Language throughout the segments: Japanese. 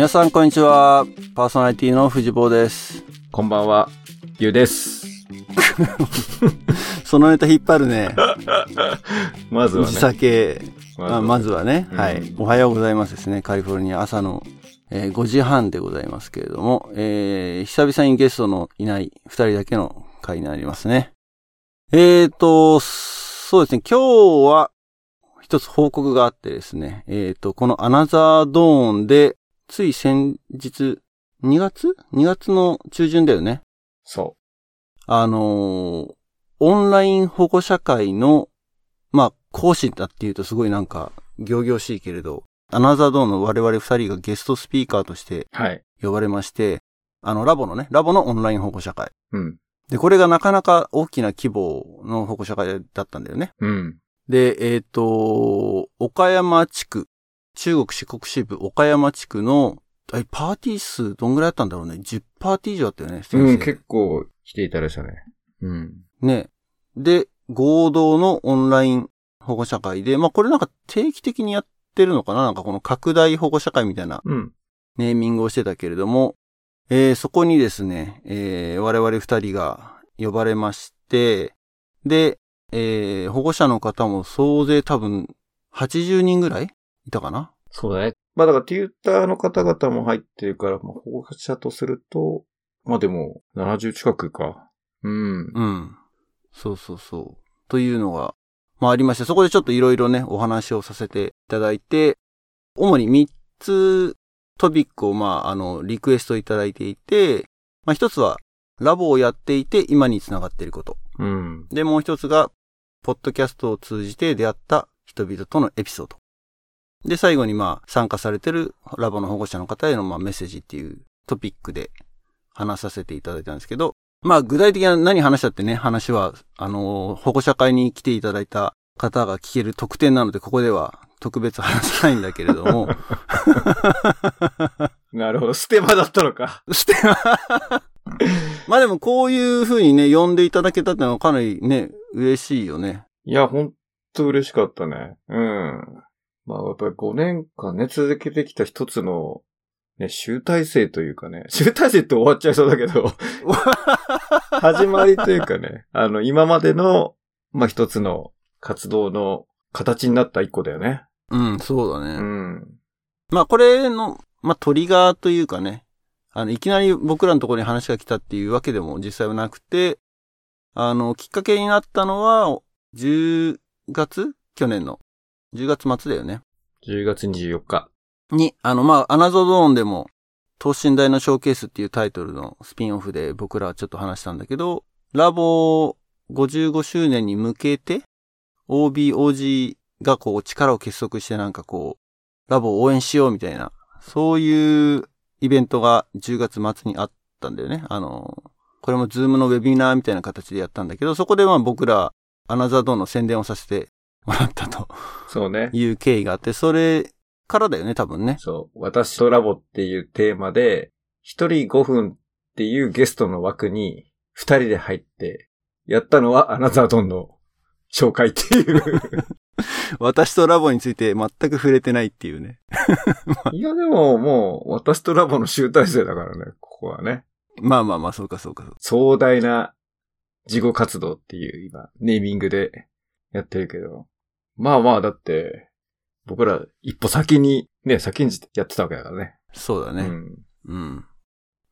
皆さんこんにちは。パーソナリティの藤坊です。こんばんは、ゆうです。そのネタ引っ張るね。まずはね。時差系。ままあまずはね、うんはい。おはようございますですね。カリフォルニア朝の、えー5時半でございますけれども、えー久々にゲストのいない2人だけの回になりますね。えーと、そうですね。今日は一つ報告があってですね。えーと、このアナザードーンで、つい先日、2月 ?2 月の中旬だよね。そあのーオンライン保護者会の、まあ、講師だっていうとすごいなんか、行々しいけれど、アナザードーンの我々二人がゲストスピーカーとしてう。はい。呼ばれまして、あの、ラボのね、ラボのオンライン保護者会。うん。で、これがなかなか大きな規模の保護者会だったんだよね。うん。で、えっ、と、岡山地区、中国四国支部岡山地区の、えパーティー数どんぐらいあったんだろうね。10パーティー以上あったよね。うん、結構来ていただいたね。うん。ね。で、合同のオンライン保護者会で、まあこれなんか定期的にやってるのかな？なんかこの拡大保護者会みたいなうん。ネーミングをしてたけれども、えーそこにですね、えー我々二人が呼ばれまして、で、えー保護者の方も総勢多分80人ぐらいいたかな？そうだね。まあだから、テューターの方々も入ってるから、まあ、保護者とすると、まあでも、70近くか。うん。うん。そうそうそう。というのが、まあありまして、そこでちょっといろいろね、お話をさせていただいて、主に3つトピックを、まあ、あの、リクエストいただいていて、まあ一つは、ラボをやっていて今につながっていること。うん。で、もう一つが、ポッドキャストを通じて出会った人々とのエピソード。で、最後にまあ、参加されてるラボの保護者の方へのまあメッセージっていうトピックで話させていただいたんですけど、まあ、具体的な何話したってね、話は、あの、保護者会に来ていただいた方が聞ける特典なので、ここでは特別話さないんだけれども、なるほど。ステマだったのか。しては、まあでもこういう風にね、呼んでいただけたってのはかなりね、嬉しいよね。いや、ほんと嬉しかったね。うん。まあ、やっぱり5年間ね、続けてきた一つの、ね、集大成というかね、集大成って終わっちゃいそうだけど、始まりというかね、あの、今までの、まあ、一つの活動の形になった一個だよね。うん、そうだね。うん。まあこれの、まあトリガーというかね、あの、いきなり僕らのところに話が来たっていうわけでも実際はなくて、あの、きっかけになったのは、10月？去年の。10月末だよね。10月24日。に、あの、まあ、アナゾドーンでも、等身大のショーケースっていうタイトルのスピンオフで僕らはちょっと話したんだけど、ラボ55周年に向けて、OB、OG がこう力を結束してなんかこう、ラボを応援しようみたいな、そういうイベントが10月末にあったんだよね。あの、これもズームのウェビナーみたいな形でやったんだけど、そこでまあ僕ら、アナザードーンの宣伝をさせてもらったとそうね。いう経緯があって、それからだよね、多分ね。そう。私とラボっていうテーマで、一人5分っていうゲストの枠に、二人で入って、やったのはアナザードンの紹介っていう。私とラボについて全く触れてないっていうね。いやでももう、私とラボの集大成だからね、ここはね。まあまあまあ、そうかそうかそうか。壮大な事後活動っていう今、ネーミングでやってるけど。まあまあ、だって、僕ら一歩先に、ね、先にやってたわけだからね。そうだね。うん。うん。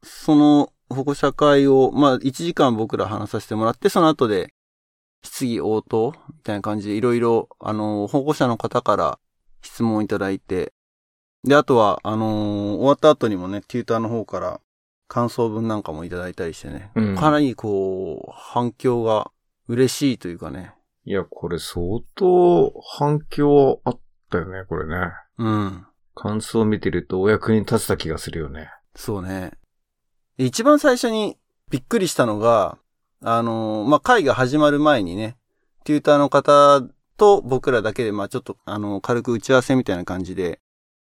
その保護者会を、まあ1時間僕ら話させてもらって、その後で質疑応答みたいな感じでいろいろ、あの、保護者の方から質問いただいて、で、あとは、あの終わった後にもね、テューターの方から感想文なんかもいただいたりしてね、うんかなりこう、反響が嬉しいというかね、いや、これ相当反響あったよね、これね。うん。感想を見てるとお役に立てた気がするよね。そうね。で一番最初にびっくりしたのが、あのーまあ、会が始まる前にね、テューターの方と僕らだけで、まあ、ちょっと、あの、軽く打ち合わせみたいな感じで、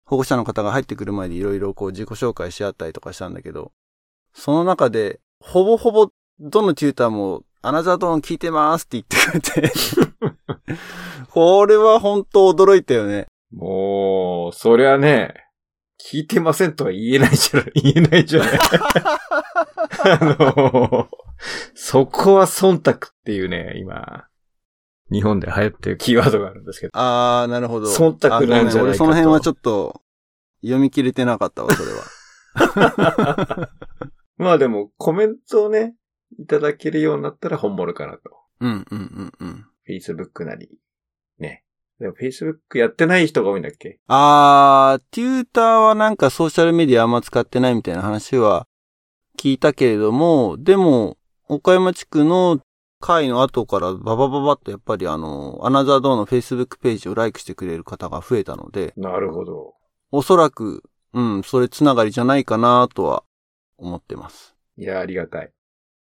保護者の方が入ってくる前でいろいろこう自己紹介し合ったりとかしたんだけど、その中で、ほぼほぼどのテューターも、アナザードーン聞いてますって言ってくれて、これは本当驚いたよね。もう、そりゃね、聞いてませんとは言えないじゃん、言えないじゃない。あの、そこは忖度っていうね、今、日本で流行ってるキーワードがあるんですけど。あー、なるほど。忖度なんじゃないかとあごめん俺その辺はちょっと、読み切れてなかったわ、それは。まあでも、コメントをね、いただけるようになったら本物かなと。うん、うん、うん、うん。Facebook なり。ね。でも Facebook やってない人が多いんだっけ？あー、テューターはなんかソーシャルメディアあんま使ってないみたいな話は聞いたけれども、でも、岡山地区の会の後からババババッとやっぱりあの、アナザードーの Facebook ページをライクしてくれる方が増えたので、なるほど。おそらく、うん、それつながりじゃないかなとは思ってます。いや、ありがたい。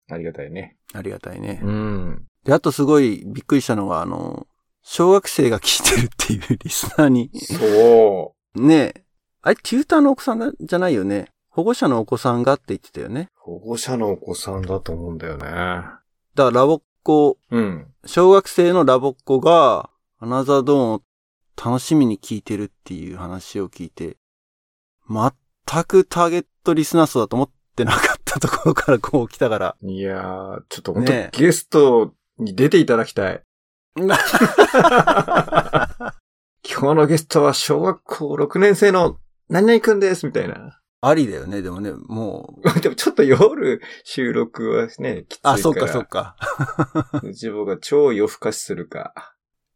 ありがたいね。ありがたいね。ん。で、あとすごいびっくりしたのが、あの、小学生が聞いてるっていうリスナーに、そねえ、あれ、テューターのお子さんじゃないよね。保護者のお子さんがって言ってたよね。う。保護者のお子さんだと思うんだよね。だからラボっ子、うん。小学生のラボっ子が、アナザードーンを楽しみに聞いてるっていう話を聞いて、全くターゲットリスナー層だと思ってなかったところからこう来たから。いやー、ちょっと本当、ねゲストに出ていただきたい。今日のゲストは小学校6年生の何々くんです、みたいな。ありだよね、でもね、もう。でもちょっと夜収録はね、きついから。あ、そっかそっか。自分が超夜更かしするか、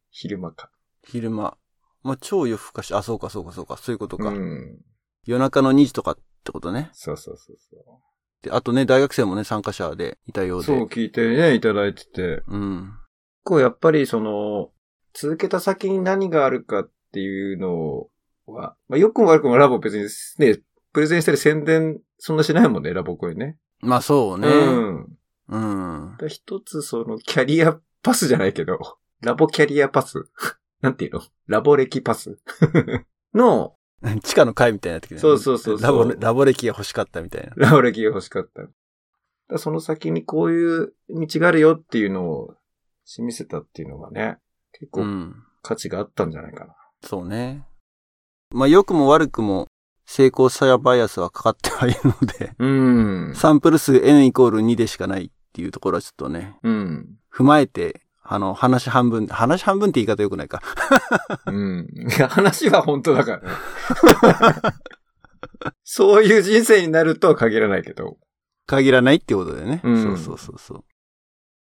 昼間か。昼間。まあ、超夜更かし、あ、そうかそうかそうか、そういうことか。うん。夜中の2時とかってことね。そうそうそうそうで、あとね、大学生もね、参加者でいたよう。うで。そう聞いてね、いただいてて。うん。こうやっぱりその、続けた先に何があるかっていうのは、まあ、よくも悪くもラボ別にね、プレゼンしたり宣伝そんなしないもんね、ラボこれね。まあそうね。うん。うん。だ一つそのキャリアパスじゃないけど、ラボキャリアパス？なんていうの？ラボ歴パス？の、地下の会みたいになってきてそうそうそうそうラボ、ラボ歴が欲しかったみたいな。ラボ歴が欲しかった。その先にこういう道があるよっていうのを示せたっていうのがね、結う構ん。価値があったんじゃないかな。そうね。まあ良くも悪くも成功者バイアスはかかってはいるので、うん。サンプル数 n イコール2でしかないっていうところはちょっとね、うん。踏まえて、あの、話半分、話半分って言い方良くないか。うん。話は本当だからね。そういう人生になるとは限らないけど。限らないってことでね。うんそうそうそうそう。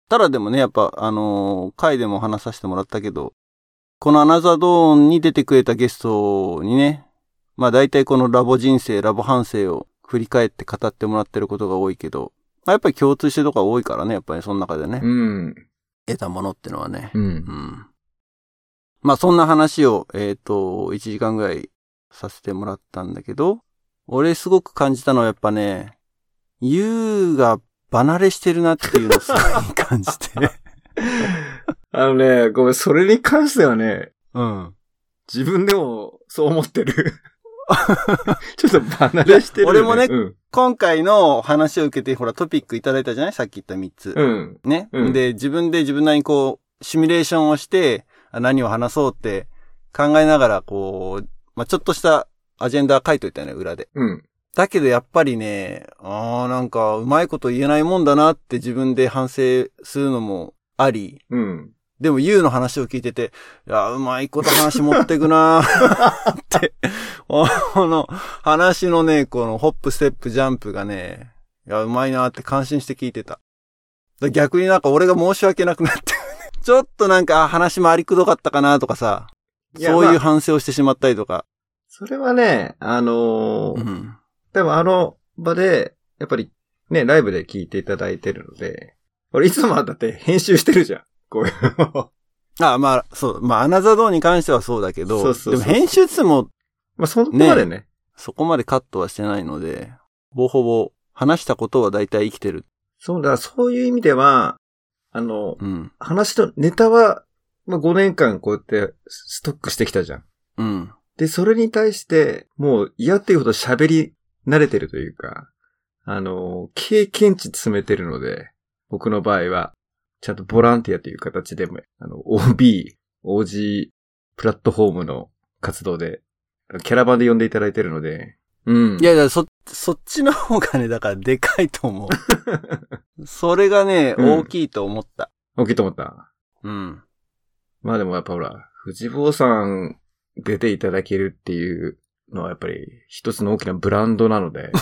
ただでもね、やっぱ、あのー回でも話させてもらったけど、このアナザードーンに出てくれたゲストにね、まあ大体このラボ人生、ラボ反省を振り返って語ってもらってることが多いけど、まあ、やっぱり共通してるとこが多いからね、やっぱりその中でね、うん。得たものってのはね。う。うんん。まあそんな話を、えっ、と、1時間ぐらいさせてもらったんだけど、俺すごく感じたのはやっぱね、ユウが離れしてるなっていうのをすごい感じて。あのね、ごめん、それに関してはね、うん。自分でもそう思ってる。ちょっと離れしてる、俺もねうん。今回の話を受けて、ほらトピックいただいたじゃない？さっき言った3つ。うん。ね、うんで、自分で自分なりにこう、シミュレーションをして、あ何を話そうって考えながら、こう、まあ、ちょっとしたアジェンダー書いといたよね、裏で。うん。だけどやっぱりね、ああ、なんか、うまいこと言えないもんだなって自分で反省するのもあり、うん。でも、ユウの話を聞いてて、いや、うまいこと話持ってくなー って、この話のね、このホップ、ステップ、ジャンプがね、いや、うまいなーって感心して聞いてた。だ逆になんか俺が申し訳なくなって、ちょっとなんかあ話回りくどかったかなとかさ、そういうまあ反省をしてしまったりとか。それはね、あのーうん。でもあの場で、やっぱりね、ライブで聞いていただいてるので、俺いつもだって編集してるじゃん。こういうの。あ、まあ、そう。まあ、アナザードーンに関してはそうだけど、そうそうでも編集っつっても、まあ、そこまでね。そこまでカットはしてないので、ほぼほぼ話したことは大体生きてる。そうだ、そういう意味では、あの、うん。話のネタは、まあ、5年間こうやってストックしてきたじゃん。うん。で、それに対して、もう嫌っていうほど喋り慣れてるというか、あの、経験値詰めてるので、僕の場合は、ちゃんとボランティアという形でも、あの、OB、OG プラットフォームの活動でキャラバンで呼んでいただいてるので、うん。いやいや、そ、そっちの方がね、だからでかいと思う。それがね、うん大きいと思った。大きいと思った。うん。まあでもやっぱほら、藤坊さん出ていただけるっていうのはやっぱり一つの大きなブランドなので、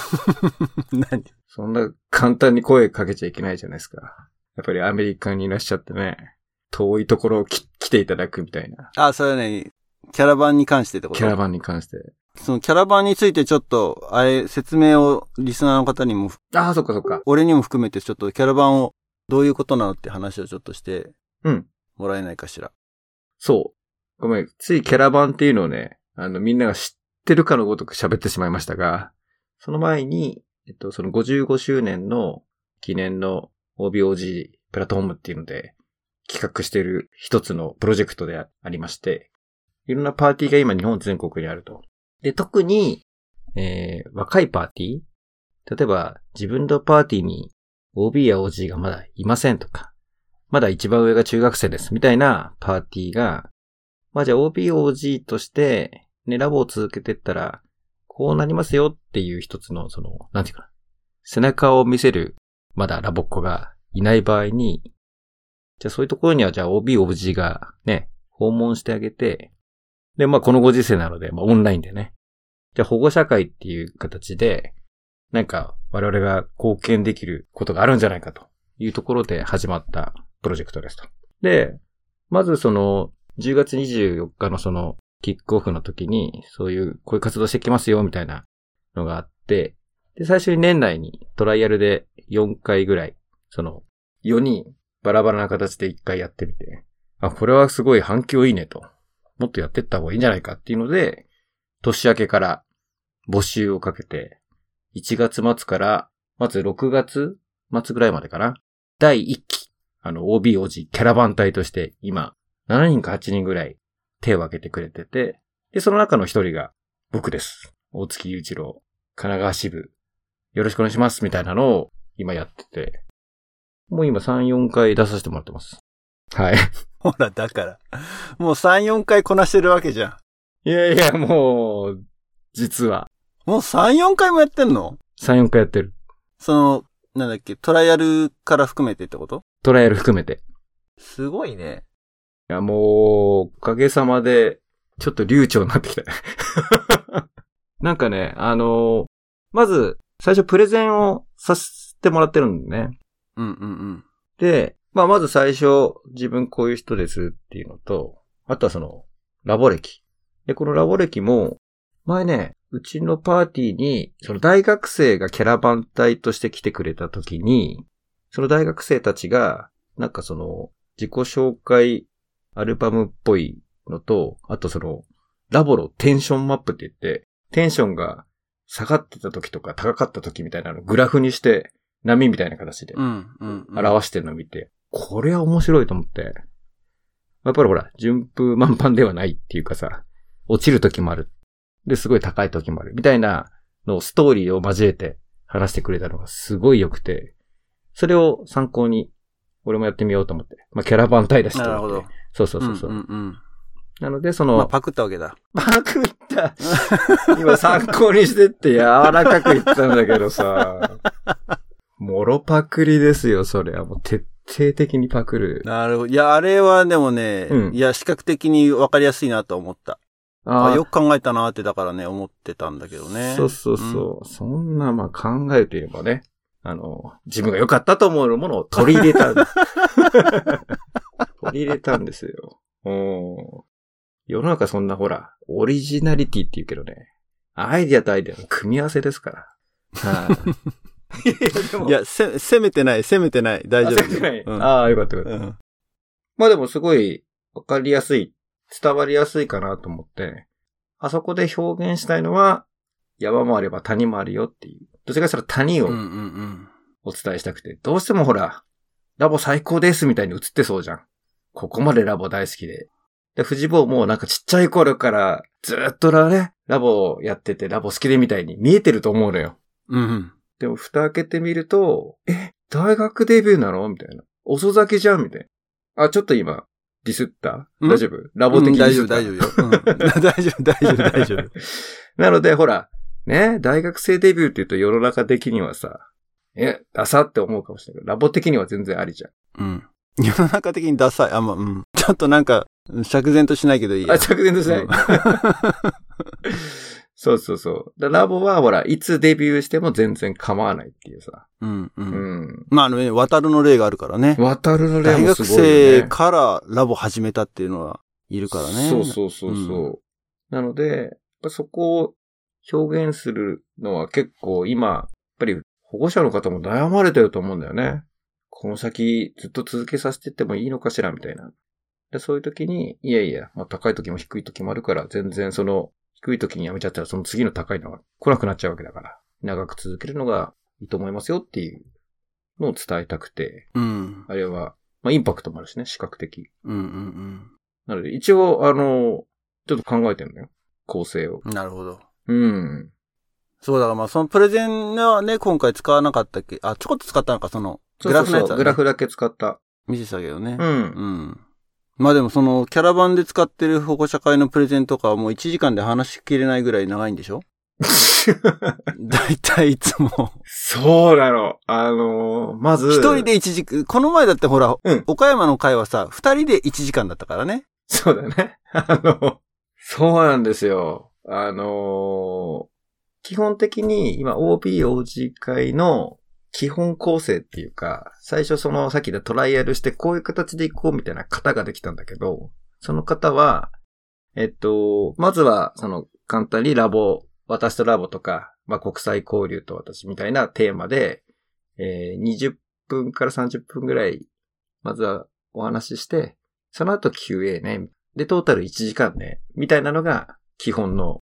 何？そんな簡単に声かけちゃいけないじゃないですか。やっぱりアメリカにいらっしゃってね、遠いところをき来ていただくみたいな。あ、それはね、キャラバンに関してってこと？キャラバンに関して。そのキャラバンについてちょっと、あれ、説明をリスナーの方にも、ああ、そっかそっか。俺にも含めてちょっとキャラバンをどういうことなのって話をちょっとしてうん。もらえないかしら。そう。ごめん。ついキャラバンっていうのをね、あの、みんなが知ってるかのごとく喋ってしまいましたが、その前に、えっと、その55周年の記念の OBOG プラットフォームっていうので、企画している一つのプロジェクトでありまして、いろんなパーティーが今日本全国にあると。で、特に、えー、若いパーティー例えば、自分のパーティーに OB や OG がまだいませんとか、まだ一番上が中学生ですみたいなパーティーが、まあじゃあ OB、OG として、ね、ラボを続けてったら、こうなりますよっていう一つの、その、なんていうかな。背中を見せる、まだラボっ子がいない場合に、じゃあそういうところにはじゃあ OB、OG がね、訪問してあげて、で、まあこのご時世なので、まあオンラインでね。じゃあ保護者会っていう形で、なんか我々が貢献できることがあるんじゃないかというところで始まったプロジェクトですと。で、まずその、10月24日のその、キックオフの時に、そういう、こういう活動してきますよ、みたいなのがあって、で、最初に年内にトライアルで4回ぐらい、その、4人、バラバラな形で1回やってみて、あ、これはすごい反響いいねと。もっとやってった方がいいんじゃないかっていうので、年明けから募集をかけて、1月末から、まず6月末ぐらいまでかな。第1期、あの、OB、OG、キャラバン隊として、今、7人か8人ぐらい手を挙げてくれてて、で、その中の一人が僕です。大月雄一郎、神奈川支部、よろしくお願いします、みたいなのを今やってて、もう今3、4回出させてもらってます。はい。ほら、だから。もう3、4回こなしてるわけじゃん。いやいや、もう、実は、もう3、4回もやってんの？3、4回やってる。その、なんだっけ、トライアルから含めてってこと？トライアル含めて。すごいね。いや、もう、おかげさまで、ちょっと流暢になってきた。なんかね、あのまず、最初プレゼンをさせてもらってるんだね。うんうんうん。で、まあ、まず最初、自分こういう人ですっていうのと、あとはその、ラボ歴。で、このラボ歴も、前ね、うちのパーティーに、その大学生がキャラバン隊として来てくれた時に、その大学生たちが、なんかその、自己紹介アルバムっぽいのと、あとその、ラボのテンションマップって言って、テンションが下がってた時とか高かった時みたいなのをグラフにして、波みたいな形で。表してるのを見て、これは面白いと思って。やっぱりほら、順風満帆ではないっていうかさ、落ちる時もある。で、すごい高い時もある。みたいなのをストーリーを交えて話してくれたのがすごい良くて、それを参考に、俺もやってみようと思って。まあ、キャラバン隊だしとなるほ思ってど。。そうそうそうそう。んうんうん。なので、その、まあ、パクったわけだ。パクった。今参考にしてって柔らかく言ったんだけどさ。もろパクリですよ、それは。もう徹底的にパクる。なるほど。いや、あれはでもね、うんいや、視覚的に分かりやすいなと思った。ああよく考えたなって、だからね、思ってたんだけどね。そうそうそう。そんな、まあ考えていればね。あの、自分が良かったと思うものを取り入れた。取り入れたんですよ。うん世の中そんなほら、オリジナリティって言うけどね。アイディアとアイディアの組み合わせですから。はい。いやせ、攻めてない、攻めてない。大丈夫。あそうないうんああ、よかったよかった。うん。まあでもすごいわかりやすい、伝わりやすいかなと思って、あそこで表現したいのは、山もあれば谷もあるよっていう。どちらかというと谷を。お伝えしたくて、どうしてもほら、ラボ最高ですみたいに映ってそうじゃん。ここまでラボ大好きで。で、藤坊もなんかちっちゃい頃からずっとラね、ラボやっててラボ好きでみたいに見えてると思うのよ。うんうん。でも蓋開けてみると、え、大学デビューなの？みたいな。遅咲きじゃん？みたいな。あ、ちょっと今、ディスった？ん？大丈夫？ラボ的にディ大丈夫、大丈夫よ。うん 大丈夫、大丈夫、大丈夫。なので、ほら、ね、大学生デビューって言うと世の中的にはさ、え、ダサって思うかもしれないけど、ラボ的には全然ありじゃん。うん。世の中的にダサい。あ、まあ、うん。ちょっとなんか、釈然としないけどいいや。あ、着然としない。うん そうそうそう。だラボはほら、いつデビューしても全然構わないっていうさ。うん、う。うんん。まあ、あのね、渡るの例があるからね。渡るの例大学もすごいよね。生からラボ始めたっていうのはいるからね。そうそうそうそう。なので、そこを表現するのは結構今、やっぱり保護者の方も悩まれてると思うんだよね。この先ずっと続けさせてってもいいのかしらみたいな。でそういう時に、いやいや、まあ、高い時も低い時もあるから、全然その低い時にやめちゃったらその次の高いのが来なくなっちゃうわけだから、長く続けるのがいいと思いますよっていうのを伝えたくて、うん。あれは、まあ、インパクトもあるしね、視覚的。うんうんなので、一応、あの、ちょっと考えてるのよ。構成を。うん。なるほど。うん。そうだからまあそのプレゼンはね、今回使わなかったっけ？あ、ちょこっと使ったのか、その、グラフのやつは、ね、グラフだけ使った。見せてたけどね。うん。うん。まあでもその、キャラバンで使ってる保護者会のプレゼンとかはもう1時間で話しきれないぐらい長いんでしょ？だいたいいつも。そうなの。あのーまず。一人で1時間、この前だってほら、うん岡山の会はさ、二人で1時間だったからね。そうだね。あの、そうなんですよ。あのー基本的に今 OBOG 会の基本構成っていうか、最初そのさっき言ったトライアルしてこういう形でいこうみたいな型ができたんだけど、その方は、えっと、まずはその簡単にラボ、私とラボとか、まあ国際交流と私みたいなテーマで、えー20分から30分ぐらい、まずはお話しして、その後 QA ね。で、トータル1時間ね。みたいなのが基本の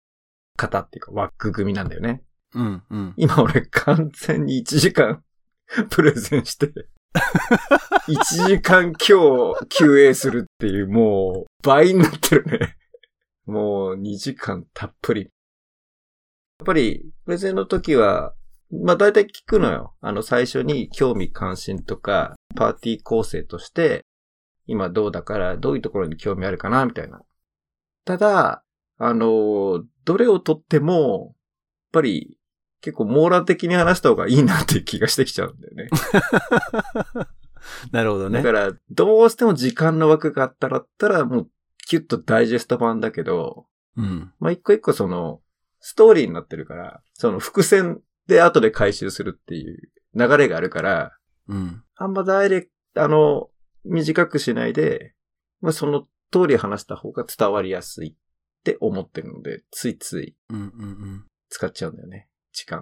型っていうか枠組みなんだよね。うん、うん。今俺完全に1時間 プレゼンして、1時間今日 QA するっていうもう倍になってるね。もう2時間たっぷり。やっぱりプレゼンの時は、まあ大体聞くのよ。あの最初に興味関心とかパーティー構成として今どうだからどういうところに興味あるかなみたいな。ただ、あの、どれをとっても、やっぱり結構網羅的に話した方がいいなっていう気がしてきちゃうんだよね。なるほどねだか。ら、どうしても時間の枠があったらったら、もう、キュッとダイジェスト版だけど、うん。まあ、一個一個その、ストーリーになってるから、その伏線で後で回収するっていう流れがあるから、うん。あんまダイレクト、あの、短くしないで、まあ、その通り話した方が伝わりやすいって思ってるので、ついついうん、うん、うん。使っちゃうんだよね。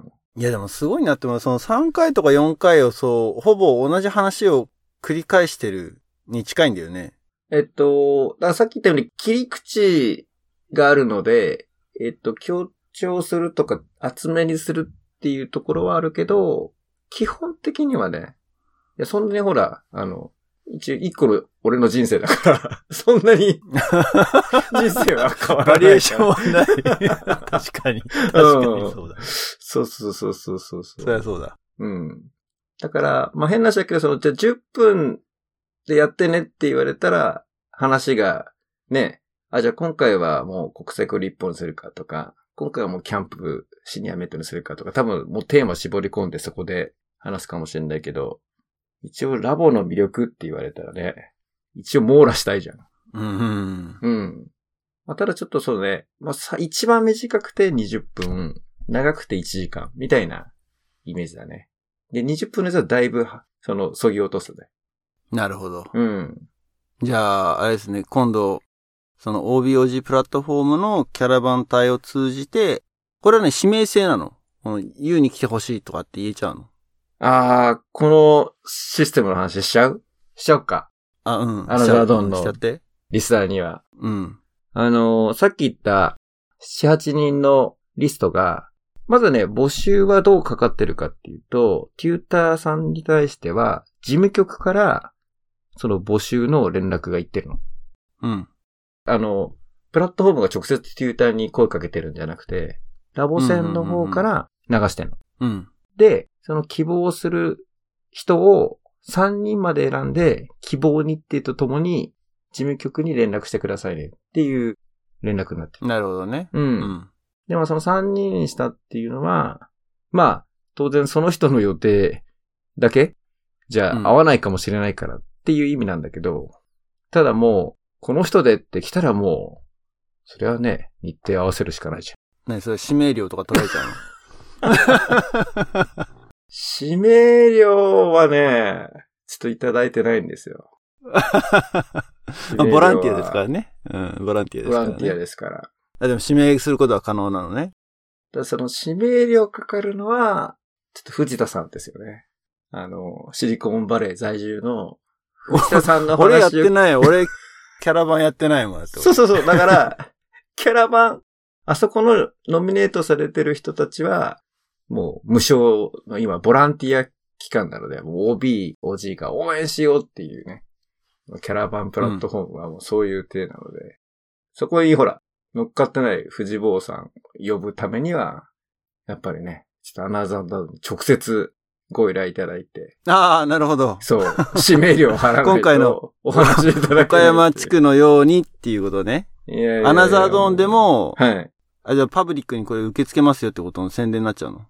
を。いやでもすごいなって思う。その3回とか4回をそう、ほぼ同じ話を繰り返してるに近いんだよね。えっと、さっき言ったように切り口があるので、えっと、強調するとか厚めにするっていうところはあるけど、基本的にはね、いや、そんなにほら、あの、一応一個の俺の人生だから、そんなに人生は変わらない。バリエーションはない。確かに。確かにそうだ。そうそうそうそうそうそう。そりゃそうだ。うん。だから、まあ、変な話だけど、その、じゃあ10分でやってねって言われたら、話が、ね、あ、じゃあ今回はもう国際交流一本にするかとか、今回はもうキャンプシニアメットにするかとか、多分もうテーマ絞り込んでそこで話すかもしれないけど、一応ラボの魅力って言われたらね、一応網羅したいじゃん。うん、うん。うん。まあ、ただちょっとそうね、まあ、さ、一番短くて20分、長くて1時間、みたいなイメージだね。で、20分のやつはだいぶは、その、削ぎ落とすね。なるほど。うん。じゃあ、あれですね、今度、その OBOG プラットフォームのキャラバン隊を通じて、これはね、指名制なの。この U に来てほしいとかって言えちゃうの。あー、このシステムの話しちゃう？しちゃおうか。あ、うん。あのしちゃうじゃあどんどんしちゃって。リスナーには。うん。あのーさっき言った、7、8人のリストが、まずね、募集はどうかかってるかっていうと、テューターさんに対しては、事務局から、その募集の連絡が行ってるの。うん。あの、プラットフォームが直接テューターに声かけてるんじゃなくて、ラボ戦の方から流してんの。うん。で、その希望する人を3人まで選んで、希望日程とともに事務局に連絡してくださいねっていう連絡になってる。なるほどね。う。うんん。でもその3人にしたっていうのは、まあ、当然その人の予定だけじゃあうん合わないかもしれないからっていう意味なんだけど、ただもう、この人でって来たらもう、それはね、日程合わせるしかないじゃん。何それ、指名料とか取られちゃうの？指名料はね、ちょっといただいてないんですよ。ま あボランティアですからね。うん、ボランティアですから、ね。ボランティアですから。あでも指名することは可能なのね。ただその指名料かかるのは、ちょっと藤田さんですよね。あの、シリコンバレー在住の藤田さんの話を俺やってない。俺、キャラバンやってないもん。そうそうそう。だから、キャラバン、あそこのノミネートされてる人たちは、もう無償の今、ボランティア期間なので、OB、OG が応援しようっていうね。キャラバンプラットフォームはもうそういう体なので、そこにほら、乗っかってない藤坊さん呼ぶためには、やっぱりね、ちょっとアナザーダウンに直接ご依頼いただいて、ああ、なるほど。そう、指名料を払う今回のお話いただける岡山地区のようにっていうことね。いやいやいやアナザードーンで、も、はい。あ、じゃあパブリックにこれ受け付けますよってことの宣伝になっちゃうの？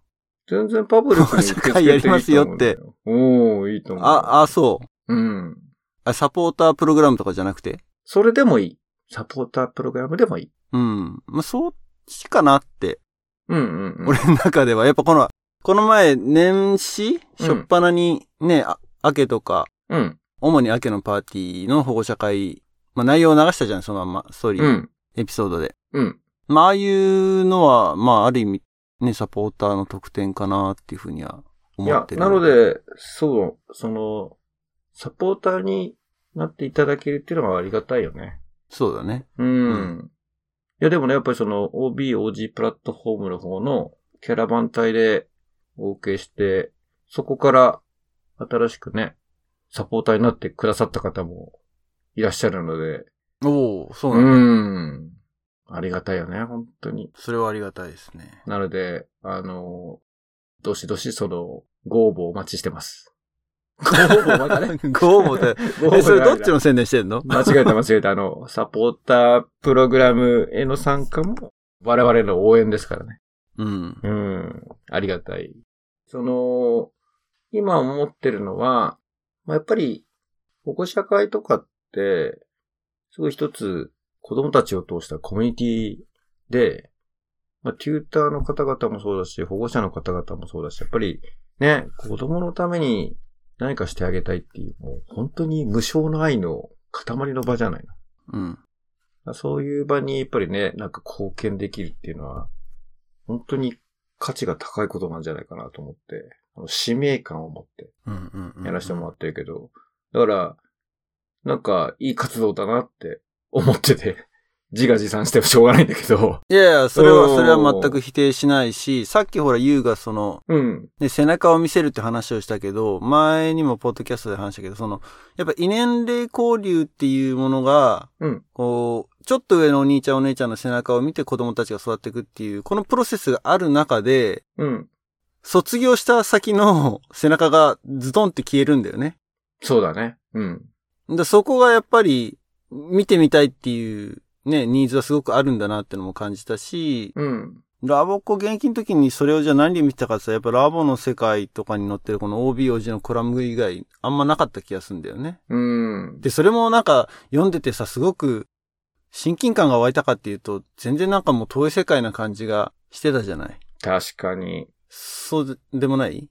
全然パブリックに 受け付けていいと思うやりますよって。おー、いいと思う。あ、あ、そう。うん。あ、サポータープログラムとかじゃなくて？それでもいい。サポータープログラムでもいい。うん。まあ、そっちかなって、うんうんうん。俺の中では。やっぱこの、この前、年始うんしょっぱなにね、あ明けとか、うん。主に明けのパーティーの保護者会、まあ内容を流したじゃん、そのまんま、ストーリー、うん。エピソードで。うん。まあ、ああいうのは、まあ、ある意味、ね、サポーターの特典かなっていうふうにはいや思っ、てる。なの、で、そう、その、サポーターになっていただけるっていうのはありがたいよね。そうだね。うん。いや、でもね、やっぱりその OB、OG プラットフォームの方のキャラバン隊でお受けして、そこから新しくね、サポーターになってくださった方もいらっしゃるので、おおそううなんだ。ん。ありがたいよね、本当に。それはありがたいですね。なので、あの、どしどしその、ご応募お待ちしてます。ご応募まだね。ご応募って、ご応募え、それどっちのの宣伝してんの？間違えた間違えた。あの、サポータープログラムへの参加も我々の応援ですからね。うん。うん。ありがたい。その、今思ってるのは、まあ、やっぱり保護者会とかって、すごい一つ子供たちを通したコミュニティで、まあ、テューターの方々もそうだし、保護者の方々もそうだし、やっぱりね、子供のために何かしてあげたいっていう、もう本当に無償の愛の塊の場じゃないうん。の。そういう場にやっぱりね、なんか貢献できるっていうのは、本当に価値が高いことなんじゃないかなと思って、あの使命感を持って。やらせてもらってるけど、だから、なんかいい活動だなって思ってて、自画自賛してもしょうがないんだけど、いやいや、それは、うんそれは全く否定しないし、さっきほら、ユウがその、うん、ね、背中を見せるって話をしたけど、前にもポッドキャストで話したけど、その、やっぱ異年齢交流っていうものが、うんこう、ちょっと上のお兄ちゃんお姉ちゃんの背中を見て子供たちが育っていくっていう、このプロセスがある中で、うん。卒業した先の 背中がズドンって消えるんだよね。そうだね。うん。でそこがやっぱり、見てみたいっていう、ね、ニーズはすごくあるんだなってのも感じたし、うん。ラボっ子現役の時にそれをじゃあ何で見てたかってやっぱラボの世界とかに載ってるこの OBOG のコラム以外、あんまなかった気がするんだよね。うん。で、それもなんか読んでてさ、すごく親近感が湧いたかっていうと、全然なんかもう遠い世界な感じがしてたじゃない。確かに。そうでもない？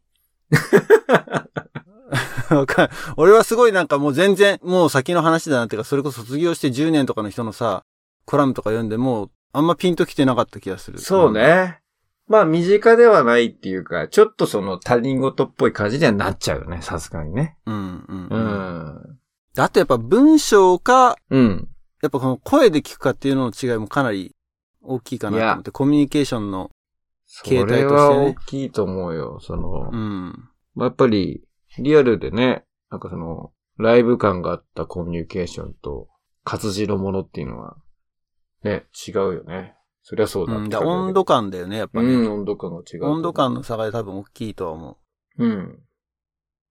俺はすごいなんかもう全然、もう先の話だなっていうか、それこそ卒業して10年とかの人のさ、コラムとか読んでも、あんまピンときてなかった気がする。そう。ね。まあ、身近ではないっていうか、ちょっとその他人事っぽい感じにはなっちゃうよね、さすがにね。うん、うん、ううん。ん。あとやっぱ文章か、うん。やっぱこの声で聞くかっていうのの違いもかなり大きいかなと思って、コミュニケーションの、そ携帯としてねれは大きいと思うよ。その、うん。まあ、やっぱり、リアルでね、なんかその、ライブ感があったコミュニケーションと、活字のものっていうのは、ね、違うよね。そりゃそうだ。うん、だ温度感だよね、やっぱね。うん、温度感が違う。温度感の差が多分大きいとは思うん。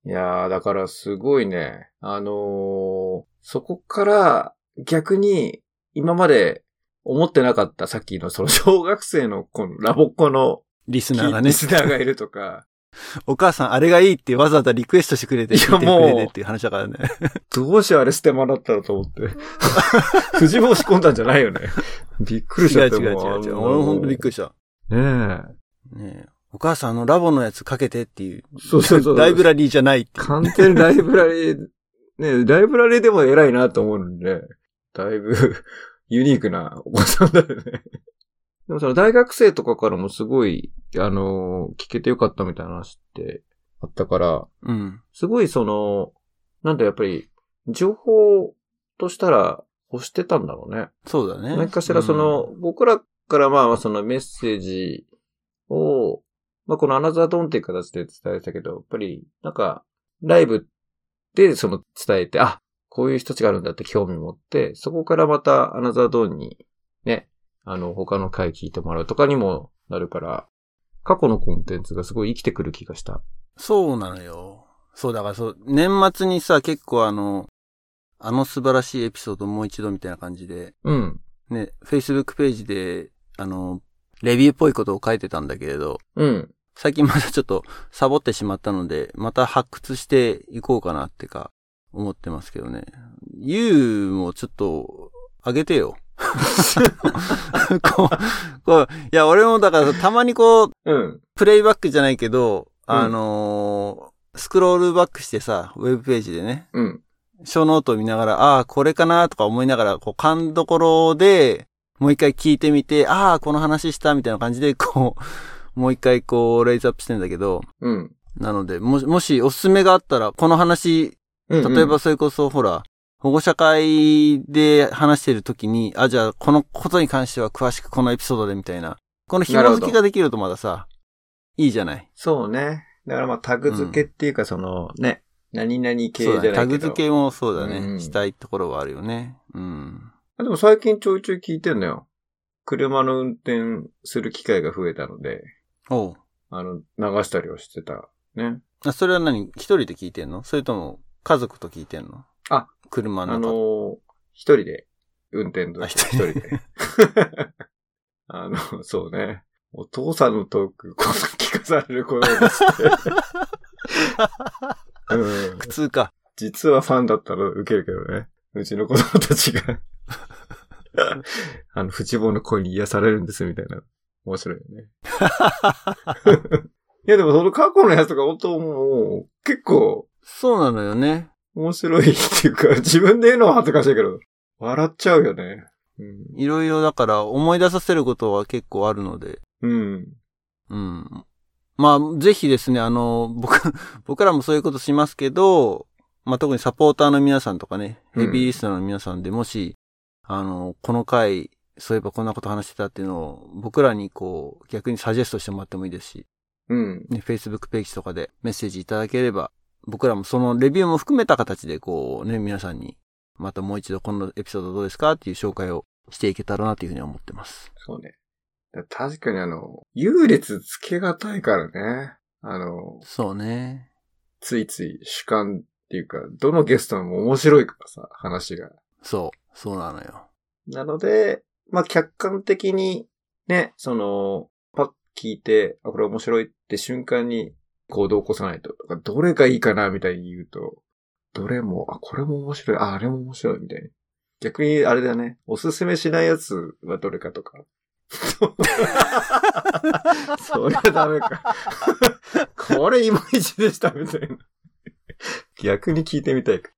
いやー、だからすごいね、あのーそこから逆に、今まで思ってなかったさっきのその小学生のこのラボっ子のリスナーがねリ。スナーがいるとか、お母さんあれがいいってわざわざリクエストしてくれて、いや聞いてくれもうてっていう話だからね。どうしてあれステマだったのと思って。藤棒仕込んだんじゃないよね。びっくりしちゃった違う違う違う違う。俺も本当びっくりした。り。ねねえお母さんあのラボのやつかけてっていう。そうそうそうライブラリーじゃないってえ。完全にライブラリー、ねライブラリーでも偉いなと思うんで、だいぶ ユニークなお子さんだよね。でもその大学生とかからもすごい、あの、聞けてよかったみたいな話ってあったから、うん。すごいその、なんだやっぱり、情報としたら欲してたんだろうね。そうだね。何かしらその、僕らからまあそのメッセージを、まあこのアナザードンっていう形で伝えたけど、やっぱりなんかライブでその伝えて、あ、こういう人たちがあるんだって興味持って、そこからまたアナザードンにね、あの他の回聞いてもらうとかにもなるから、過去のコンテンツがすごい生きてくる気がした。そうなのよ。そう、だからそう、年末にさ、結構あの、あの素晴らしいエピソードもう一度みたいな感じで、うん。ね、Facebook ページで、あの、レビューっぽいことを書いてたんだけれど、うん。最近まだちょっとサボってしまったので、また発掘していこうかなってか、思ってますけどね。ゆうもちょっと、あげてよ。こう、こう、いや、俺もだからたまにこう、うん。プレイバックじゃないけど、うんあのースクロールバックしてさ、ウェブページでね、うん。show note を見ながら、ああ、これかなとか思いながら、こう、勘どころで、もう一回聞いてみて、ああ、この話した、みたいな感じで、こう、もう一回こう、 raise up してんだけど、うん。なので、もし、もしおすすめがあったら、この話、うん。例えばそれこそ、ほら、保護者会で話してる時に、あ、じゃあ、このことに関しては詳しくこのエピソードでみたいな、この紐付けができるとまださ、いいじゃない。そうね。だからまあタグ付けっていうかそのね、何々系じ。ゃないけど。タグ付けもそうだね。うんしたいところはあるよね。うん。でも最近ちょいちょい聞いてんのよ。車の運転する機会が増えたので、おうあの、流したりをしてた。ね。あ、それは何？一人で聞いてんの？それとも、家族と聞いてんの？あ、車の中あのー一人で、運転とあ一一人人で。あの、そうね。お父さんのトーク、この聞かされることですって。うん普通か。実はファンだったら受けるけどね。うちの子供たちが。あの、フチボの声に癒されるんですみたいな。面白いよね。いやでもその過去のやつとか本当もう、結構そうなのよね。面白いっていうか、自分で言うのは恥ずかしいけど、笑っちゃうよね。うん。いろいろだから思い出させることは結構あるので。うん。うん。まあ、ぜひですね、あの、僕、僕らもそういうことしますけど、まあ特にサポーターの皆さんとかね、うんヘビーリスナーの皆さんでもし、あの、この回、そういえばこんなこと話してたっていうのを、僕らにこう、逆にサジェストしてもらってもいいですし、うん。ね、Facebook ページとかでメッセージいただければ、僕らもそのレビューも含めた形でこうね、皆さんに、またもう一度このエピソードどうですかっていう紹介をしていけたらなというふうに思ってます。そうね。だ確かにあの、優劣つけがたいからね。あの、そうね。ついつい主観っていうか、どのゲストも面白いからさ、話が。そう。そうなのよ。なので、まあ、客観的に、ね、その、パッ聞いて、あ、これ面白いって瞬間に行動を起こさないと。とかどれがいいかな、みたいに言うと、どれも、あ、これも面白い、あ、あれも面白い、みたいな。逆に、あれだね、おすすめしないやつはどれかとか。それはダメか。これいまいちでした、みたいな。逆に聞いてみたいか。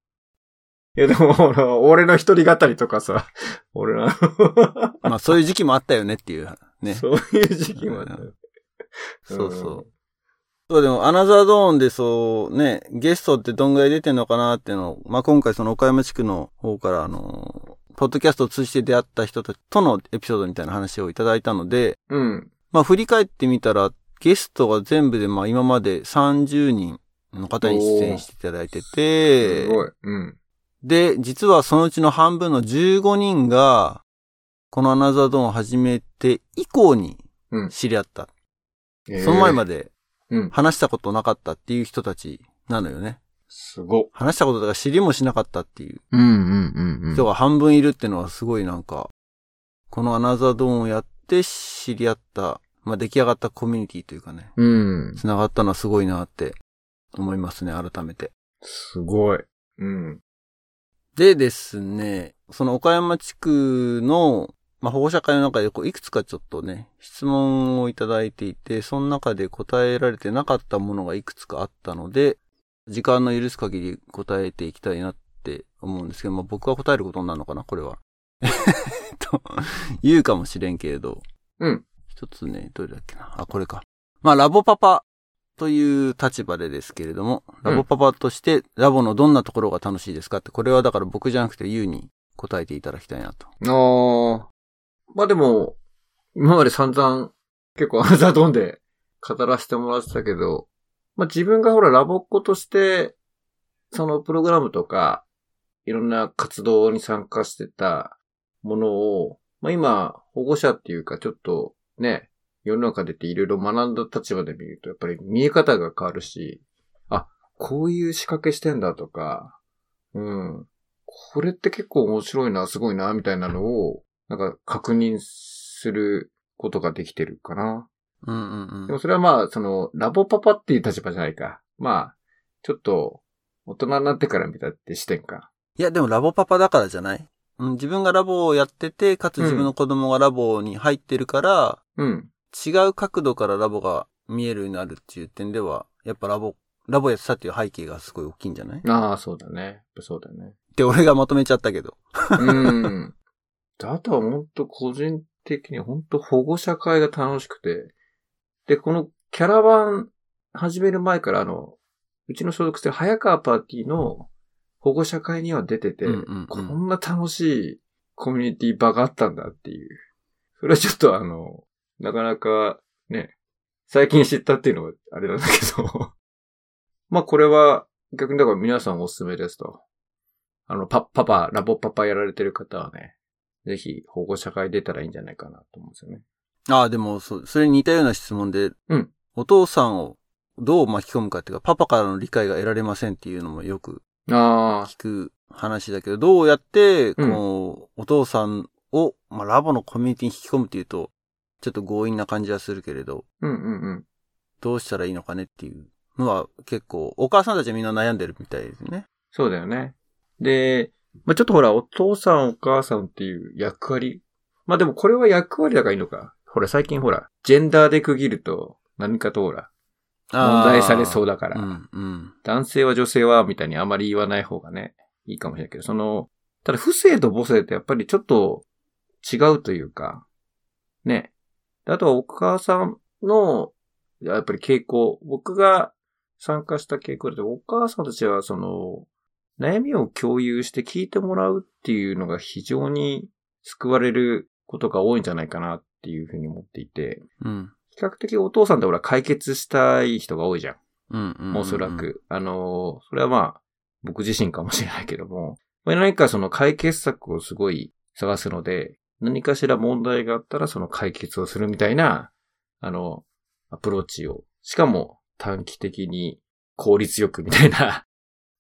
いや、でも、ほら俺の一人語りとかさ、俺の、まあそういう時期もあったよねっていう。ね。そういう時期もあった。そうそう。そうでも、アナザードーンでそう、ね、ゲストってどんぐらい出てんのかなっていうのを、まあ、今回その岡山地区の方から、あの、ポッドキャストを通じて出会った人たちとのエピソードみたいな話をいただいたので、うん。まあ、振り返ってみたら、ゲストが全部で、まあ、今まで30人の方に出演していただいてすて、ごい。うん。で、実はそのうちの半分の15人が、このアナザードーンを始めて以降にうん知り合った。えーその前までうん。話したことなかったっていう人たちなのよね。すご。話したこととか知りもしなかったっていううんうんうんうん。人が半分いるってのはすごいなんか、このアナザードーンをやって知り合った、まあ、出来上がったコミュニティというかね、うん。繋がったのはすごいなって思いますね、改めて。すごい。うん。でですね、その岡山地区の、まあ、保護者会の中でこういくつかちょっとね、質問をいただいていて、その中で答えられてなかったものがいくつかあったので、時間の許す限り答えていきたいなって思うんですけど、まあ、僕は答えることになるのかな、これは。と、言うかもしれんけれど。うん。一つね、どれだっけな。あ、これか。まあ、ラボパパという立場でですけれども、ラボパパとして、ラボのどんなところが楽しいですかって、これはだから僕じゃなくてユウに答えていただきたいなと。ああ。まあでも、今まで散々、結構アナザードンで語らせてもらってたけど、まあ自分がほらラボっ子として、そのプログラムとか、いろんな活動に参加してたものを、まあ今、保護者っていうかちょっとね、世の中出ていろいろ学んだ立場で見ると、やっぱり見え方が変わるし、あ、こういう仕掛けしてんだとか、うん。これって結構面白いな、すごいな、みたいなのを、なんか確認することができてるかな。うんうんうんでも。それはまあ、その、ラボパパっていう立場じゃないか。まあ、ちょっと、大人になってから見たって視点か。いや、でもラボパパだからじゃない？うん、自分がラボをやってて、かつ自分の子供がラボに入ってるから、うん。違う角度からラボが見えるようになるっていう点では、やっぱラボ、ラボやってたっていう背景がすごい大きいんじゃない？ああ、そうだね。そうだね。で、俺がまとめちゃったけど。うん。あとは本当個人的に本当保護者会が楽しくて。で、このキャラバン始める前からあの、うちの所属してる早川パーティーの保護者会には出てて、うんうんうんこんな楽しいコミュニティ場があったんだっていう。それはちょっとあの、なかなかね、最近知ったっていうのはあれなんだけど。まあこれは逆にだから皆さんおすすめですと。あの、パ、パパ、ラボパパやられてる方はね、ぜひ保護者会出たらいいんじゃないかなと思うんですよね。ああ、でも、そ、それに似たような質問で、うんお父さんをどう巻き込むかっていうか、パパからの理解が得られませんっていうのもよくあ聞く話だけど、どうやって、この、お父さんを、まあ、ラボのコミュニティに引き込むっていうと、ちょっと強引な感じはするけれど、あ、うんうんうん。どうしたらいいのかねっていうのは結構、お母さんたちはみんな悩んでるみたいですね。そうだよね。で、まあ、ちょっとほら、お父さんお母さんっていう役割。まあ、でもこれは役割だからいいのか。ほら、最近ほら、ジェンダーで区切ると、何かとほら、問題されそうだから、うん、うん。男性は女性は、みたいにあまり言わない方がね、いいかもしれないけど、その、ただ、不正と母性ってやっぱりちょっと違うというか、ね。であとはお母さんの、やっぱり傾向、僕が参加した傾向で、お母さんたちはその、悩みを共有して聞いてもらうっていうのが非常に救われることが多いんじゃないかなっていうふうに思っていて、うん。比較的お父さんってほら解決したい人が多いじゃん。うん、うん。おそら。く。あの、それはまあ、僕自身かもしれないけども、まあ何かその解決策をすごい探すので、何かしら問題があったらその解決をするみたいな、あの、アプローチを、しかも短期的に効率よくみたいな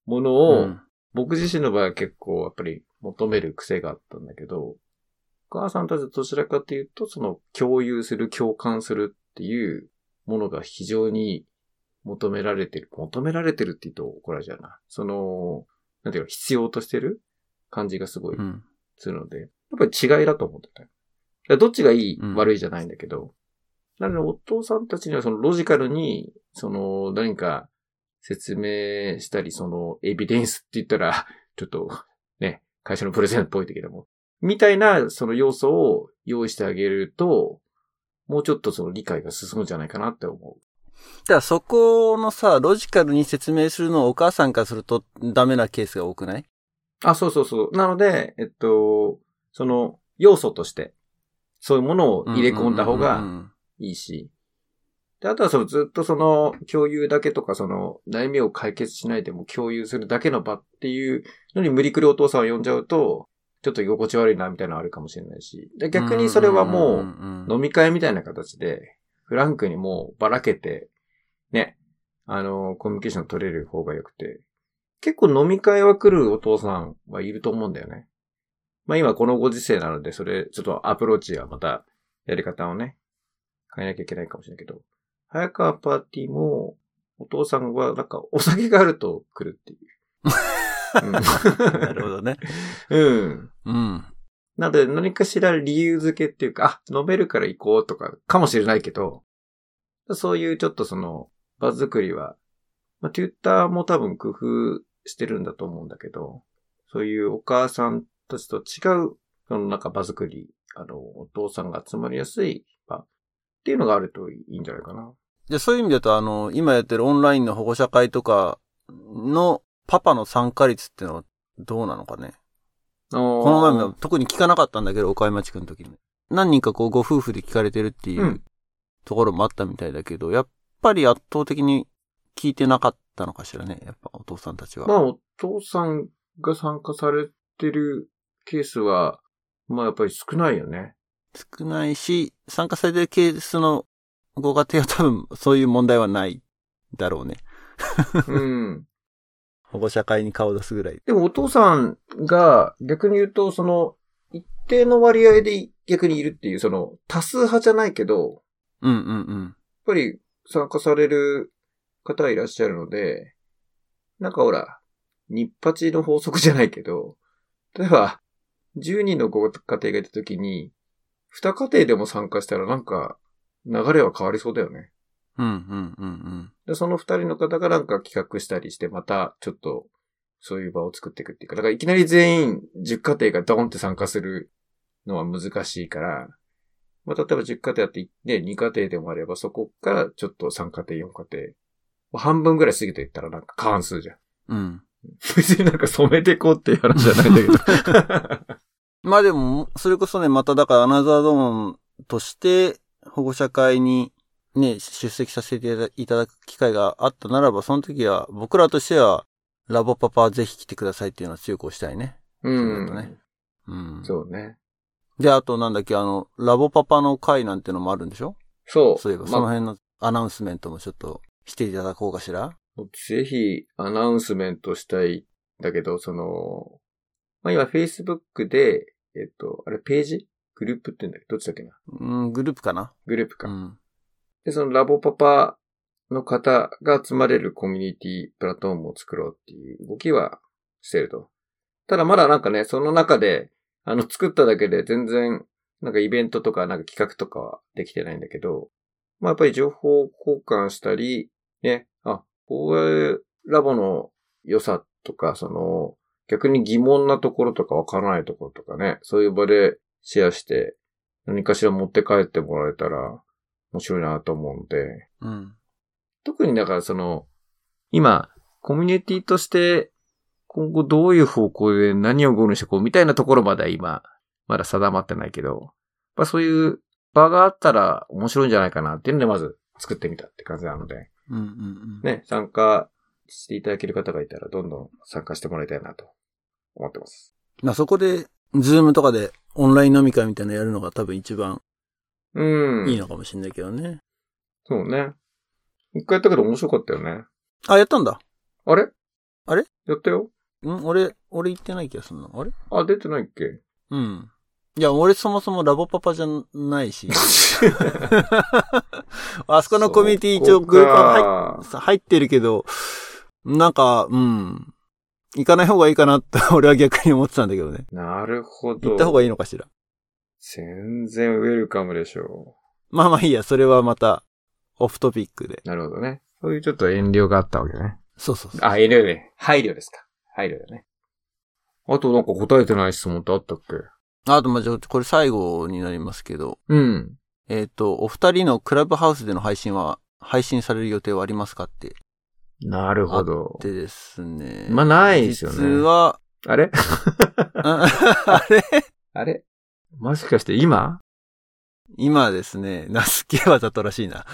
ものうを、ん。僕自身の場合は結構やっぱり求める癖があったんだけど、お母さんたちはどちらかというと、その共有する、共感するっていうものが非常に求められてる。求められてるって言うと怒られちゃうな。その、なんていうか必要としてる感じがすごいうん。するので、やっぱり違いだと思ってたどっちがいい、うん悪いじゃないんだけど、なのでお父さんたちにはそのロジカルに、その何か説明したり、そのエビデンスって言ったら、ちょっとね、会社のプレゼンっぽいけども、みたいなその要素を用意してあげると、もうちょっとその理解が進むんじゃないかなって思だからそこのさ、ロジカルに説明するのをお母さんからするとダメなケースが多くない？うあ、そうそうそう。なので、えっと、その要素として、そういうものを入れ込んだ方うんがいいし。で、あとはそのずっとその共有だけとかその悩みを解決しないでも共有するだけの場っていうのに無理くりお父さんを呼んじゃうと、ちょっと居心地悪いなみたいなのあるかもしれないし。で、逆にそれはもう飲み会みたいな形で、フランクにもうばらけて、ね、あの、コミュニケーション取れる方が良くて。結構飲み会は来るお父さんはいると思うんだよね。まあ今このご時世なので、それ、ちょっとアプローチはまた、やり方をね、変えなきゃいけないかもしれないけど、早川パーティーも、お父さんはなんかお酒があると来るっていう。なるほどね。うん。うん。なので何かしら理由付けっていうか、あ、飲めるから行こうとか、かもしれないけど、そういうちょっとその、場作りは、まあ、テューターも多分工夫してるんだと思うんだけど、そういうお母さんたちと違う、そのなんか場作り、あの、お父さんが集まりやすい場っていうのがあるといいんじゃないかな。で、そういう意味だと、あの、今やってるオンラインの保護者会とかのパパの参加率っていうのはどうなのかね？ここの前も特に聞かなかったんだけど、岡山地区の時に。何人かこうご夫婦で聞かれてるっていううんところもあったみたいだけど、やっぱり圧倒的に聞いてなかったのかしらね？やっぱお父さんたちは。まあ、お父さんが参加されてるケースは、まあやっぱり少ないよね。少ないし、参加されてるケースのご家庭は多分そういう問題はないだろうね。うん。保護者会に顔を出すぐらい。でもお父さんが逆に言うと、その、一定の割合で逆にいるっていう、その、多数派じゃないけど、うんうんうん。やっぱり参加される方はいらっしゃるので、なんかほら、日八の法則じゃないけど、例えば、10人のご家庭がいたときに、2家庭でも参加したらなんか、流れは変わりそうだよね。うんうんうんうん。で、その2人の方がなんか企画したりして、またちょっと、そういう場を作っていくっていうか、だからいきなり全員10家庭がドーンって参加するのは難しいから、まあ、例えば10家庭あって、ね、2家庭でもあれば、そこからちょっと3家庭、4家庭。まあ半分ぐらい過ぎていったらなんか過半数じゃん。うん。別になんか染めていこうっていう話じゃないんだけど。まあでも、それこそね、まただからアナザードーンとして保護者会にね、出席させていただく機会があったならば、その時は僕らとしては、ラボパパぜひ来てくださいっていうのは強く押したいね。うん。そうだねうん。そうね。で、あとなんだっけ、あの、ラボパパの会なんてのもあるんでしょ？そう。そういえば、まあその辺のアナウンスメントもちょっとしていただこうかしら？ぜひアナウンスメントしたいんだけど、その、まあ、今 Facebook で、えっと、あれページグループって言うんだっけ？どっちだっけな？うん、グループかなグループか。うん。で、そのラボパパの方が集まれるコミュニティプラットフォームを作ろうっていう動きはしてると。ただまだなんかね、その中で、あの、作っただけで全然、なんかイベントとか、なんか企画とかはできてないんだけど、まあやっぱり情報交換したり、ね、あ、こういうラボの良さとか、その、逆に疑問なところとかわからないところとかね、そういう場でシェアして、何かしら持って帰ってもらえたら面白いなと思うので、うん。特にだからその、今、コミュニティとして、今後どういう方向で何をゴールにしてこうみたいなところまでは今、まだ定まってないけど、まあそういう場があったら面白いんじゃないかなっていうのでまず作ってみたって感じなので、うんうんうん。ね、参加していただける方がいたらどんどん参加してもらいたいなと思ってます。まあそこで、ズームとかでオンライン飲み会みたいなのやるのが多分一番うん。いいのかもしれないけどね。そうね。一回やったけど面白かったよね。あ、やったんだ。あれ？あれ？やったよ。ん？俺、俺言ってない気がするの。あれ？あ、出てないっけ？うん。いや、俺そもそもラボパパじゃないし。あそこのコミュニティ一応グループは入っ入ってるけど、なんか、うん。行かない方がいいかなって 俺は逆に思ってたんだけどね。なるほど。行った方がいいのかしら。全然ウェルカムでしょまあまあいいや、それはまた、オフトピックで。う。なるほどね。そういうちょっと遠慮があったわけね。そうそうそう。あ、遠慮ね。配慮ですか。配慮だね。あとなんか答えてない質問ってあったっけ？あと、まあ、じゃあこれ最後になりますけど、うん。えっ、と、お二人のクラブハウスでの配信は、配信される予定はありますかって。なるほど。でですね。まあないですよね実は、あれ？あ あれ？あれ？もしかして今？今ですね、ナスケわざとらしいな。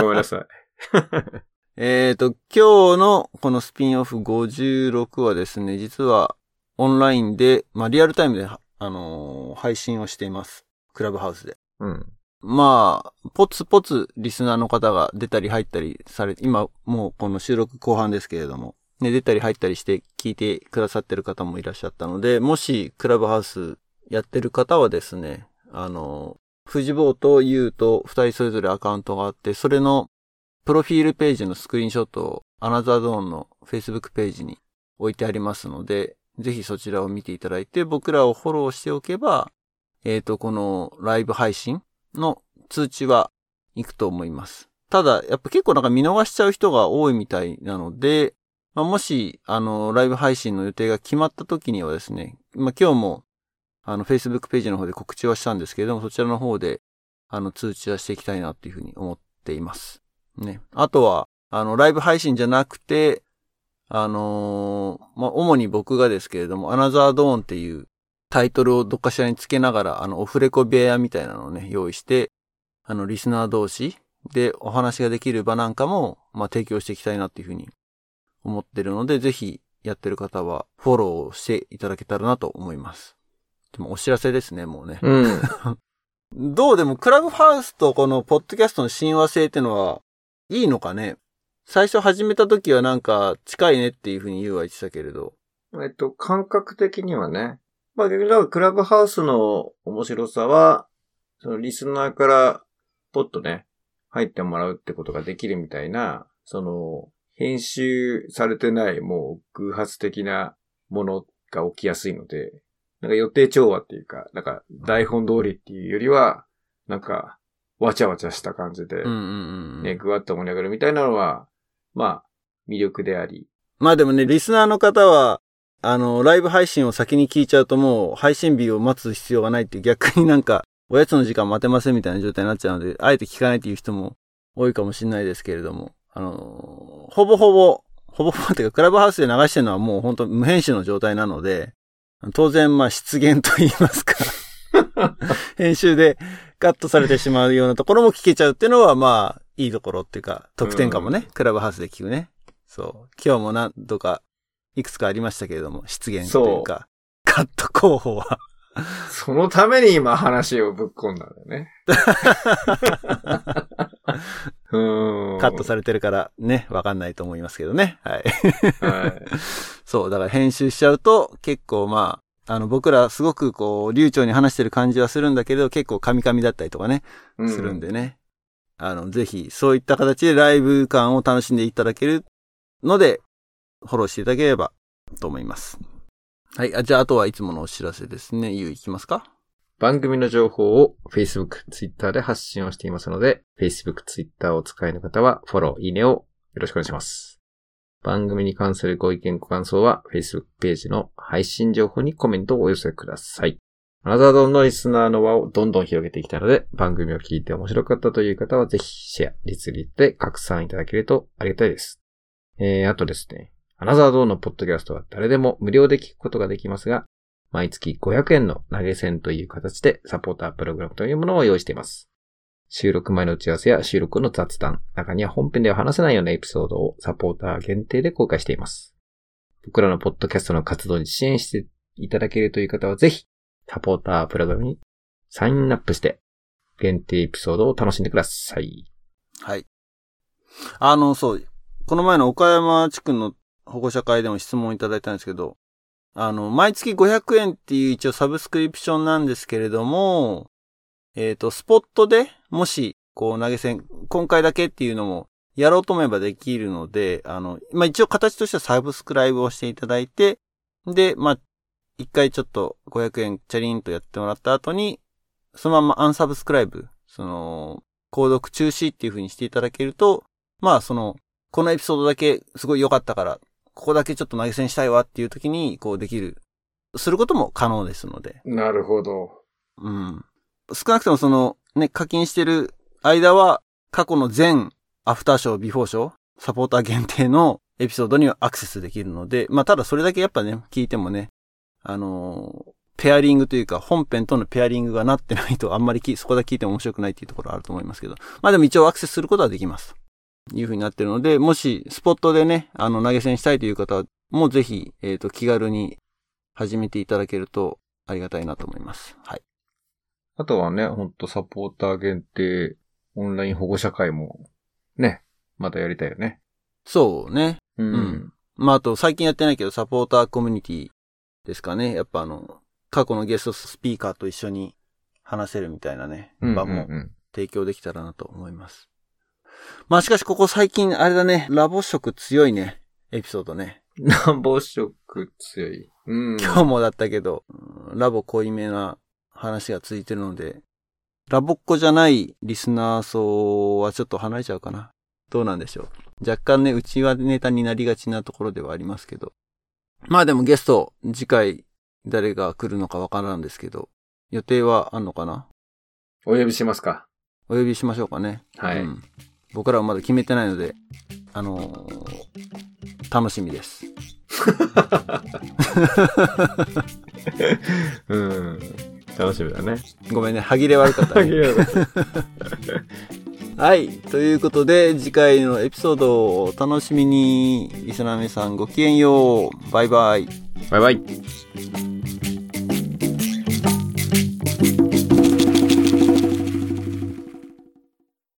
ごめんなさい。えっと、今日のこのスピンオフ56はですね、実はオンラインで、まあリアルタイムで、あのー配信をしています。クラブハウスで。うん。まあ、ポツポツリスナーの方が出たり入ったりされ、今もうこの収録後半ですけれども、ね、出たり入ったりして聞いてくださってる方もいらっしゃったので、もしクラブハウスやってる方はですね、あの、藤坊とユウと二人それぞれアカウントがあって、それのプロフィールページのスクリーンショットをアナザードーンの Facebook ページに置いてありますので、ぜひそちらを見ていただいて、僕らをフォローしておけば、えっ、ー、と、このライブ配信の通知は行くと思います。ただ、やっぱ結構なんか見逃しちゃう人が多いみたいなので、まあ、もし、あの、ライブ配信の予定が決まった時にはですね、まあ、今日も、あの、Facebook ページの方で告知はしたんですけれども、そちらの方で、あの、通知はしていきたいなっていうふうに思っています。ね。あとは、あの、ライブ配信じゃなくて、あのー、まあ、主に僕がですけれども、アナザードーンっていうタイトルをどっかしらにつけながら、あの、オフレコ部屋みたいなのをね、用意して、あの、リスナー同士でお話ができる場なんかも、まあ、提供していきたいなっていうふうに思ってるので、ぜひやってる方はフォローしていただけたらなと思います。でもお知らせですね、もうね。うん。どうでも、クラブハウスとこのポッドキャストの親和性ってのは、いいのかね？最初始めた時はなんか近いねっていうふうに言うは言ってたけれど。えっと、感覚的にはね。まあ、クラブハウスの面白さは、そのリスナーからポッとね、入ってもらうってことができるみたいな、その、編集されてないもう偶発的なものが起きやすいので、なんか予定調和っていうか、なんか台本通りっていうよりは、なんか、わちゃわちゃした感じで、ね、ぐわっと盛り上がるみたいなのは、まあ、魅力であり。まあでもね、リスナーの方は、あの、ライブ配信を先に聞いちゃうともう配信日を待つ必要がないって逆になんか、おやつの時間待てませんみたいな状態になっちゃうので、あえて聞かないっていう人も多いかもしれないですけれども、あの、ほぼほぼ、ほぼほぼっていうか、クラブハウスで流してるのはもう本当無編集の状態なので、当然、まあ、出現と言いますか 編集でカットされてしまうようなところも聞けちゃうっていうのは、まあ、いいところっていうか、得点かもね、うん、クラブハウスで聞くね。そう。今日も何度か、いくつかありましたけれども、出現というか、カット候補はそのために今話をぶっ込んだんだよね。カットされてるからね、わかんないと思いますけどね。はい。はい、そう、だから編集しちゃうと結構まあ、あの僕らすごくこう、流暢に話してる感じはするんだけど、結構カミカミだったりとかね、するんでね。あの、ぜひ、そういった形でライブ感を楽しんでいただけるので、フォローしていただければと思います。はい。あじゃあ、あとはいつものお知らせですね。ゆういきますか番組の情報を Facebook、Twitter で発信をしていますので、Facebook、Twitter をお使いの方はフォロー、いいねをよろしくお願いします。番組に関するご意見ご感想は Facebook ページの配信情報にコメントをお寄せください。アナザードンのリスナーの輪をどんどん広げていきたいので、番組を聞いて面白かったという方はぜひシェア、リツリーで拡散いただけるとありがたいです。えー、あとですね、アナザードーのポッドキャストは誰でも無料で聞くことができますが、毎月500円の投げ銭という形でサポータープログラムというものを用意しています。収録前の打ち合わせや収録の雑談、中には本編では話せないようなエピソードをサポーター限定で公開しています。僕らのポッドキャストの活動に支援していただけるという方はぜひ、サポータープログラムにサインアップして、限定エピソードを楽しんでください。はい。あの、そう、この前の岡山地区の保護者会でも質問いただいたんですけど、あの、毎月500円っていう一応サブスクリプションなんですけれども、えっ、ー、と、スポットでもし、こう投げ銭、今回だけっていうのもやろうと思えばできるので、あの、まあ、一応形としてはサブスクライブをしていただいて、で、まあ、一回ちょっと500円チャリンとやってもらった後に、そのままアンサブスクライブ、その、購読中止っていう風にしていただけると、まあ、その、このエピソードだけすごい良かったから、ここだけちょっと投げ銭したいわっていう時に、こうできる、することも可能ですので。なるほど。うん。少なくともその、ね、課金してる間は、過去の全アフターショー、ビフォーショー、サポーター限定のエピソードにはアクセスできるので、まあただそれだけやっぱね、聞いてもね、あのー、ペアリングというか、本編とのペアリングがなってないとあんまりそこだけ聞いても面白くないっていうところあると思いますけど、まあでも一応アクセスすることはできます。いうふうになってるので、もしスポットでね、あの投げ銭したいという方もぜひ、えっ、ー、と、気軽に始めていただけるとありがたいなと思います。はい。あとはね、ほんとサポーター限定オンライン保護者会も、ね、またやりたいよね。そうね。うん。うん、まあ、あと最近やってないけど、サポーターコミュニティですかね。やっぱあの、過去のゲストスピーカーと一緒に話せるみたいなね、場もうん提供できたらなと思います。まあしかしここ最近あれだね、ラボ色強いね、エピソードね。ラボ色強い。うん。今日もだったけど、うんラボ濃いめな話が続いてるので、ラボっ子じゃないリスナー層はちょっと離れちゃうかな。どうなんでしょう。若干ね、うちはネタになりがちなところではありますけど。まあでもゲスト、次回誰が来るのかわからんですけど、予定はあんのかな？お呼びしますか。お呼びしましょうかね。はい。うん僕らはまだ決めてないので、あのー楽しみです。うん。楽しみだね。ごめんね、歯切れ悪かったね。はい。ということで、次回のエピソードをお楽しみに。リスナーさんごきげんよう。バイバイ。バイバイ。